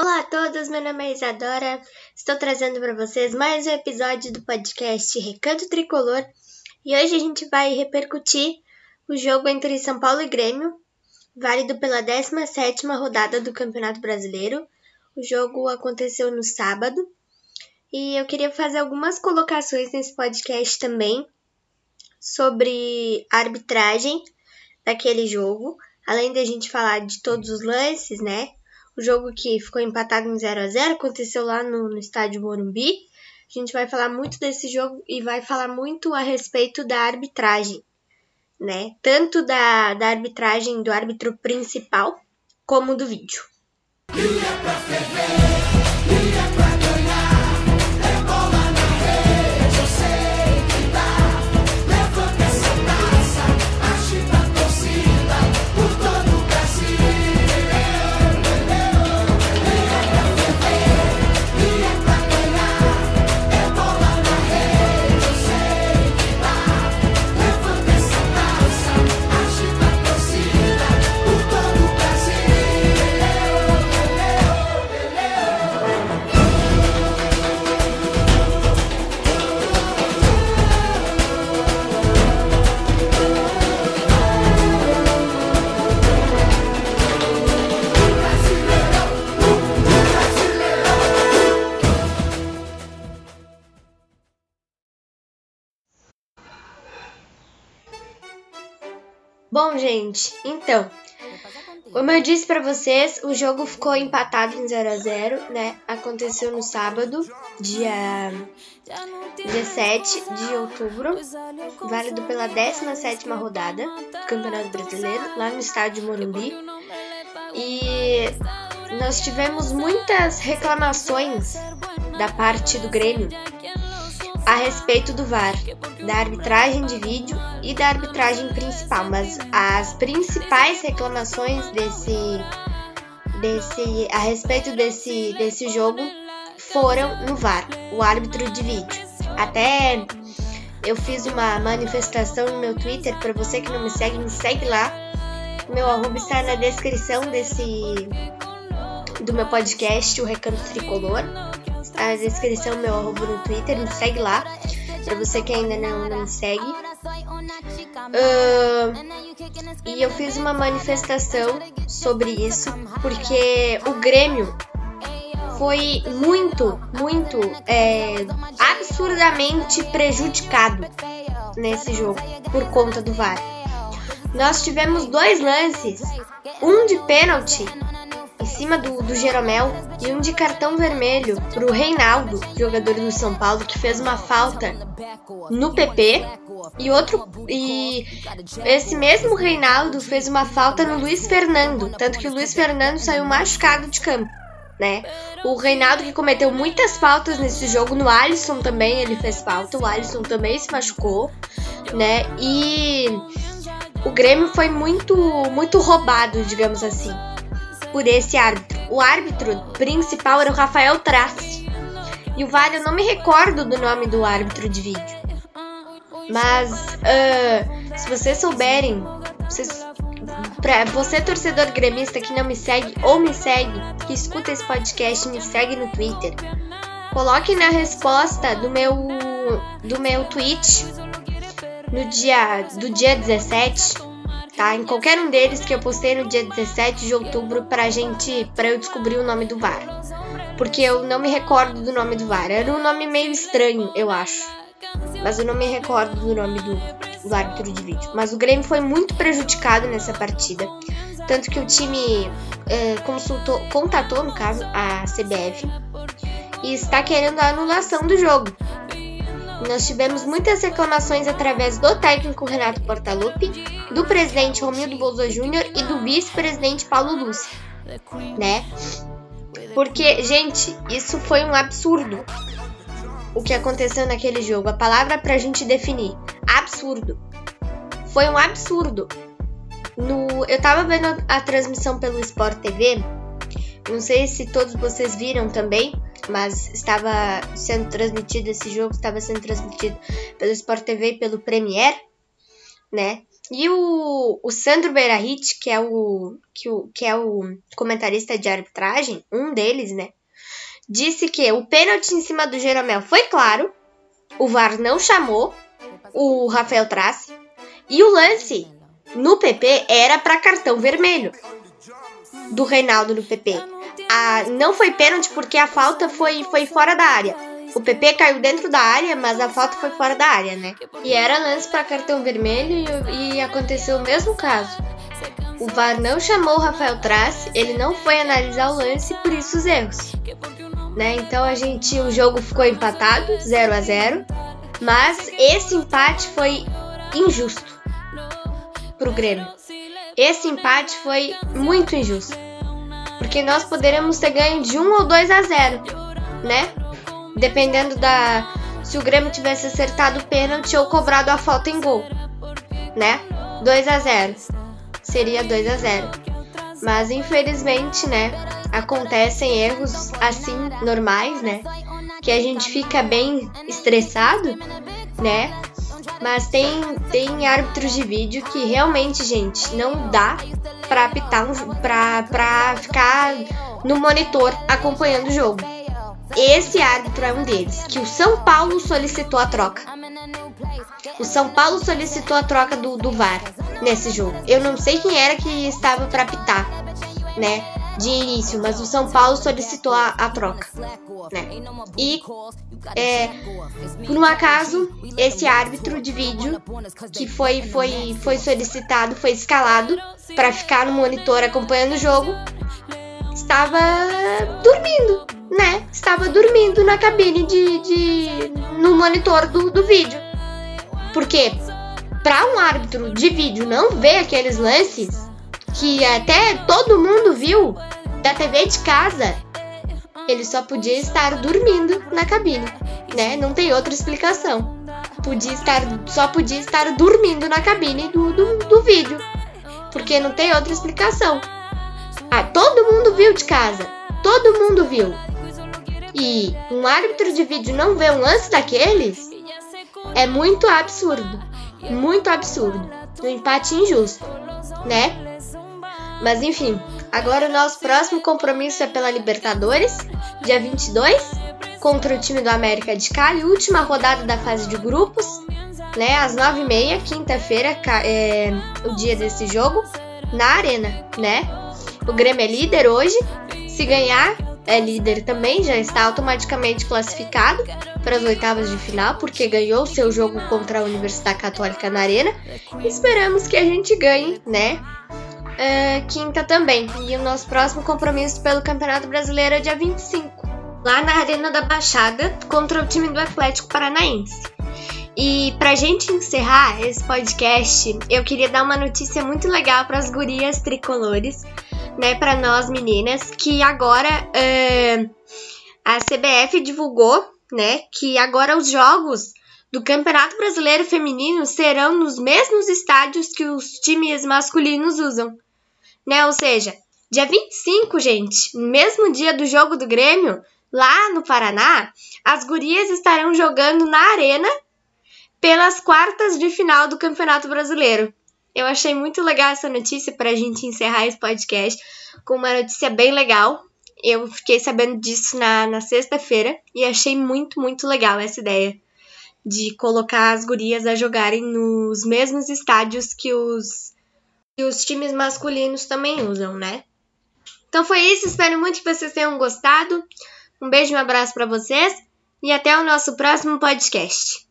Olá a todos, meu nome é Isadora. Estou trazendo para vocês mais um episódio do podcast Recanto Tricolor e hoje a gente vai repercutir o jogo entre São Paulo e Grêmio, válido pela 17ª rodada do Campeonato Brasileiro. O jogo aconteceu no sábado e eu queria fazer algumas colocações nesse podcast também sobre a arbitragem daquele jogo, além de a gente falar de todos os lances, né? O jogo que ficou empatado em 0 a 0 aconteceu lá no, no estádio Morumbi. A gente vai falar muito desse jogo e vai falar muito a respeito da arbitragem, né? Tanto da, da arbitragem do árbitro principal como do vídeo. Bom, gente, então, como eu disse para vocês, o jogo ficou empatado em 0 a 0, né? Aconteceu no sábado, dia 17 de outubro, válido pela 17ª rodada do Campeonato Brasileiro, lá no estádio Morumbi. E nós tivemos muitas reclamações da parte do Grêmio a respeito do VAR, da arbitragem de vídeo e da arbitragem principal, mas as principais reclamações desse, desse a respeito desse, desse jogo foram no VAR, o árbitro de vídeo. Até eu fiz uma manifestação no meu Twitter, para você que não me segue, me segue lá. Meu arroba está na descrição desse do meu podcast, o Recanto Tricolor a descrição meu arroba no Twitter, me segue lá. Pra você que ainda não, não me segue. Uh, e eu fiz uma manifestação sobre isso, porque o Grêmio foi muito, muito, é, absurdamente prejudicado nesse jogo por conta do VAR. Nós tivemos dois lances, um de pênalti cima do, do Jeromel e um de cartão vermelho pro Reinaldo, jogador do São Paulo, que fez uma falta no PP. E outro. E esse mesmo Reinaldo fez uma falta no Luiz Fernando. Tanto que o Luiz Fernando saiu machucado de campo. Né? O Reinaldo que cometeu muitas faltas nesse jogo, no Alisson também ele fez falta, o Alisson também se machucou, né? E o Grêmio foi muito muito roubado, digamos assim por esse árbitro. O árbitro principal era o Rafael Trace. E o VAR, eu não me recordo do nome do árbitro de vídeo. Mas, uh, se vocês souberem, vocês, pra você torcedor gremista que não me segue ou me segue, que escuta esse podcast me segue no Twitter, coloque na resposta do meu do meu tweet no dia do dia 17 tá? Em qualquer um deles que eu postei no dia 17 de outubro pra gente, pra eu descobrir o nome do VAR. Porque eu não me recordo do nome do VAR. Era um nome meio estranho, eu acho. Mas eu não me recordo do nome do, do árbitro de vídeo. Mas o Grêmio foi muito prejudicado nessa partida. Tanto que o time é, consultou, contatou, no caso, a CBF e está querendo a anulação do jogo. Nós tivemos muitas reclamações através do técnico Renato Portaluppi, do presidente Romildo Bolsonaro Júnior e do vice-presidente Paulo Lúcio, né? Porque, gente, isso foi um absurdo. O que aconteceu naquele jogo, a palavra pra gente definir, absurdo. Foi um absurdo. No, eu tava vendo a transmissão pelo Sport TV, não sei se todos vocês viram também, mas estava sendo transmitido esse jogo, estava sendo transmitido pelo Sport TV e pelo Premier, né? E o, o Sandro Beirahit, que é o, que, o, que é o comentarista de arbitragem, um deles, né? Disse que o pênalti em cima do Jeromel foi claro, o VAR não chamou o Rafael Trace, e o lance no PP era para cartão vermelho do Reinaldo no PP. A, não foi pênalti porque a falta foi, foi fora da área. O PP caiu dentro da área, mas a falta foi fora da área, né? E era lance para cartão vermelho e, e, aconteceu o mesmo caso. O VAR não chamou o Rafael Trace, ele não foi analisar o lance, por isso os erros. Né? Então a gente, o jogo ficou empatado, 0 a 0, mas esse empate foi injusto pro Grêmio. Esse empate foi muito injusto. Porque nós poderíamos ter ganho de 1 ou 2 a 0, né? Dependendo da se o Grêmio tivesse acertado o pênalti ou cobrado a falta em gol, né? 2 a 0. Seria 2 a 0. Mas infelizmente, né, acontecem erros assim normais, né? Que a gente fica bem estressado, né? Mas tem, tem árbitros de vídeo que realmente, gente, não dá pra apitar, um, pra, pra ficar no monitor acompanhando o jogo. Esse árbitro é um deles, que o São Paulo solicitou a troca. O São Paulo solicitou a troca do, do VAR nesse jogo. Eu não sei quem era que estava para apitar, né? De início, mas o São Paulo solicitou a, a troca, né? E é, por um acaso, esse árbitro de vídeo que foi, foi, foi solicitado, foi escalado para ficar no monitor acompanhando o jogo, estava dormindo, né? Estava dormindo na cabine de. de no monitor do, do vídeo. Porque para um árbitro de vídeo não ver aqueles lances que até todo mundo viu da TV de casa, ele só podia estar dormindo na cabine, né? Não tem outra explicação. Podia estar, só podia estar dormindo na cabine do, do, do vídeo, porque não tem outra explicação. Ah, todo mundo viu de casa, todo mundo viu. E um árbitro de vídeo não vê um lance daqueles é muito absurdo, muito absurdo, um empate injusto, né? Mas enfim, Agora o nosso próximo compromisso é pela Libertadores, dia 22, contra o time do América de Cali, última rodada da fase de grupos, né? Às 9h30, quinta-feira, é o dia desse jogo, na Arena, né? O Grêmio é líder hoje. Se ganhar, é líder também, já está automaticamente classificado para as oitavas de final, porque ganhou seu jogo contra a Universidade Católica na Arena. Esperamos que a gente ganhe, né? Uh, quinta também. E o nosso próximo compromisso pelo Campeonato Brasileiro é dia 25, lá na Arena da Baixada, contra o time do Atlético Paranaense. E pra gente encerrar esse podcast, eu queria dar uma notícia muito legal para as gurias tricolores, né, para nós meninas, que agora uh, a CBF divulgou, né, que agora os jogos do Campeonato Brasileiro Feminino serão nos mesmos estádios que os times masculinos usam né? Ou seja, dia 25, gente, mesmo dia do jogo do Grêmio, lá no Paraná, as gurias estarão jogando na Arena pelas quartas de final do Campeonato Brasileiro. Eu achei muito legal essa notícia para a gente encerrar esse podcast com uma notícia bem legal. Eu fiquei sabendo disso na, na sexta-feira e achei muito, muito legal essa ideia de colocar as gurias a jogarem nos mesmos estádios que os que os times masculinos também usam, né? Então foi isso, espero muito que vocês tenham gostado. Um beijo um abraço para vocês e até o nosso próximo podcast.